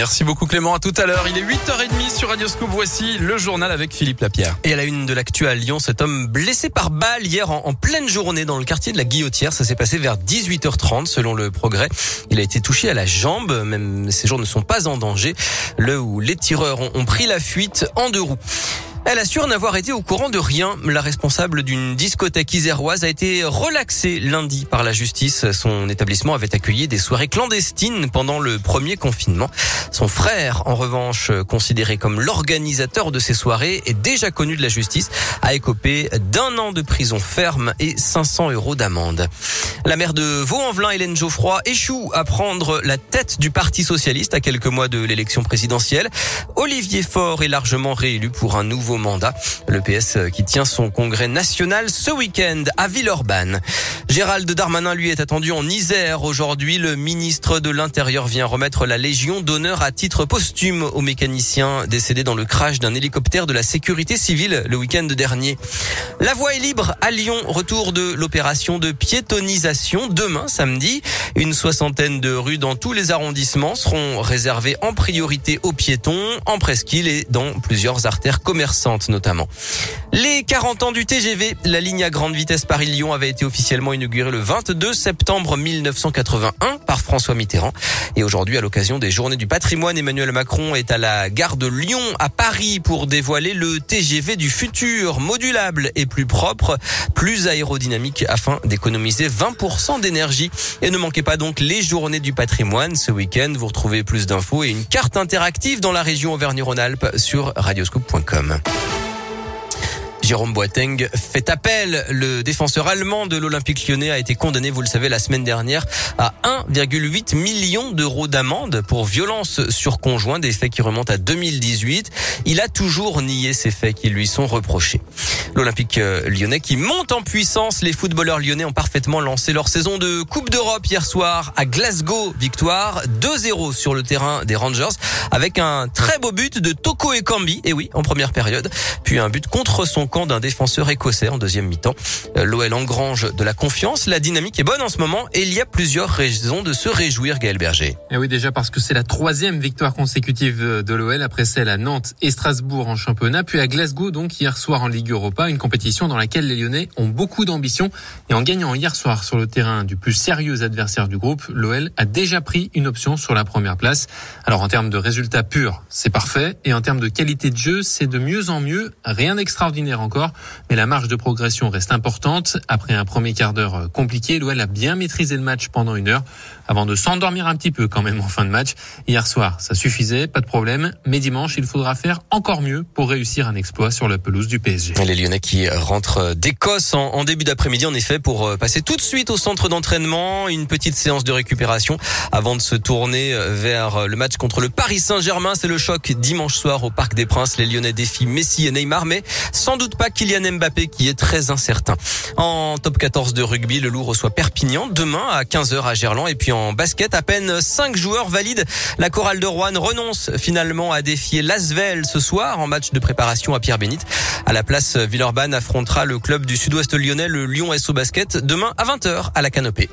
Merci beaucoup Clément, à tout à l'heure. Il est 8h30 sur Radio Scoop. Voici le journal avec Philippe Lapierre. Et à la une de l'actu Lyon, cet homme blessé par balle hier en, pleine journée dans le quartier de la Guillotière. Ça s'est passé vers 18h30 selon le progrès. Il a été touché à la jambe, même ses jours ne sont pas en danger. Le où les tireurs ont pris la fuite en deux roues. Elle assure n'avoir été au courant de rien. La responsable d'une discothèque iséroise a été relaxée lundi par la justice. Son établissement avait accueilli des soirées clandestines pendant le premier confinement. Son frère, en revanche, considéré comme l'organisateur de ces soirées, est déjà connu de la justice, a écopé d'un an de prison ferme et 500 euros d'amende. La maire de Vaux-en-Velin, Hélène Geoffroy, échoue à prendre la tête du Parti socialiste à quelques mois de l'élection présidentielle. Olivier Faure est largement réélu pour un nouveau Le PS qui tient son congrès national ce week-end à Villeurbanne. Gérald Darmanin, lui, est attendu en Isère aujourd'hui. Le ministre de l'Intérieur vient remettre la Légion d'honneur à titre posthume aux mécaniciens décédés dans le crash d'un hélicoptère de la sécurité civile le week-end dernier. La voie est libre à Lyon. Retour de l'opération de piétonisation demain samedi. Une soixantaine de rues dans tous les arrondissements seront réservées en priorité aux piétons, en presqu'île et dans plusieurs artères notamment. Les 40 ans du TGV, la ligne à grande vitesse Paris-Lyon avait été officiellement inaugurée le 22 septembre 1981 par François Mitterrand. Et aujourd'hui, à l'occasion des Journées du patrimoine, Emmanuel Macron est à la gare de Lyon à Paris pour dévoiler le TGV du futur, modulable et plus propre, plus aérodynamique afin d'économiser 20% d'énergie. Et ne manquez pas donc les Journées du patrimoine ce week-end. Vous retrouvez plus d'infos et une carte interactive dans la région Auvergne-Rhône-Alpes sur radioscoop.com. Jérôme Boateng fait appel. Le défenseur allemand de l'Olympique lyonnais a été condamné, vous le savez, la semaine dernière à 1,8 million d'euros d'amende pour violence sur conjoint, des faits qui remontent à 2018. Il a toujours nié ces faits qui lui sont reprochés. L'Olympique euh, lyonnais qui monte en puissance. Les footballeurs lyonnais ont parfaitement lancé leur saison de Coupe d'Europe hier soir à Glasgow. Victoire 2-0 sur le terrain des Rangers avec un très beau but de Toko Ekambi. Et oui, en première période. Puis un but contre son camp d'un défenseur écossais en deuxième mi-temps. Euh, L'OL engrange de la confiance. La dynamique est bonne en ce moment et il y a plusieurs raisons de se réjouir, Gaël Berger. Et oui, déjà parce que c'est la troisième victoire consécutive de l'OL après celle à Nantes et Strasbourg en championnat, puis à Glasgow donc hier soir en Ligue Europa, une compétition dans laquelle les Lyonnais ont beaucoup d'ambition et en gagnant hier soir sur le terrain du plus sérieux adversaire du groupe, l'OL a déjà pris une option sur la première place. Alors en termes de résultats purs, c'est parfait et en termes de qualité de jeu, c'est de mieux en mieux, rien d'extraordinaire encore, mais la marge de progression reste importante. Après un premier quart d'heure compliqué, l'OL a bien maîtrisé le match pendant une heure avant de s'endormir un petit peu quand même en fin de match. Hier soir, ça suffisait, pas de problème, mais dimanche, il faudra faire encore mieux pour réussir un exploit sur la pelouse du PSG. Les Lyonnais qui rentrent d'Écosse en, en, début d'après-midi, en effet, pour passer tout de suite au centre d'entraînement, une petite séance de récupération avant de se tourner vers le match contre le Paris Saint-Germain. C'est le choc dimanche soir au Parc des Princes. Les Lyonnais défient Messi et Neymar, mais sans doute pas Kylian Mbappé qui est très incertain. En top 14 de rugby, le Loup reçoit Perpignan demain à 15h à Gerland et puis en basket, à peine 5 joueurs valides. La chorale de Rouen renonce finalement à défier Lasvel ce soir en match de préparation à Pierre-Bénite. À la place, Villeurbanne affrontera le club du sud-ouest lyonnais, le Lyon SO Basket, demain à 20h à la Canopée.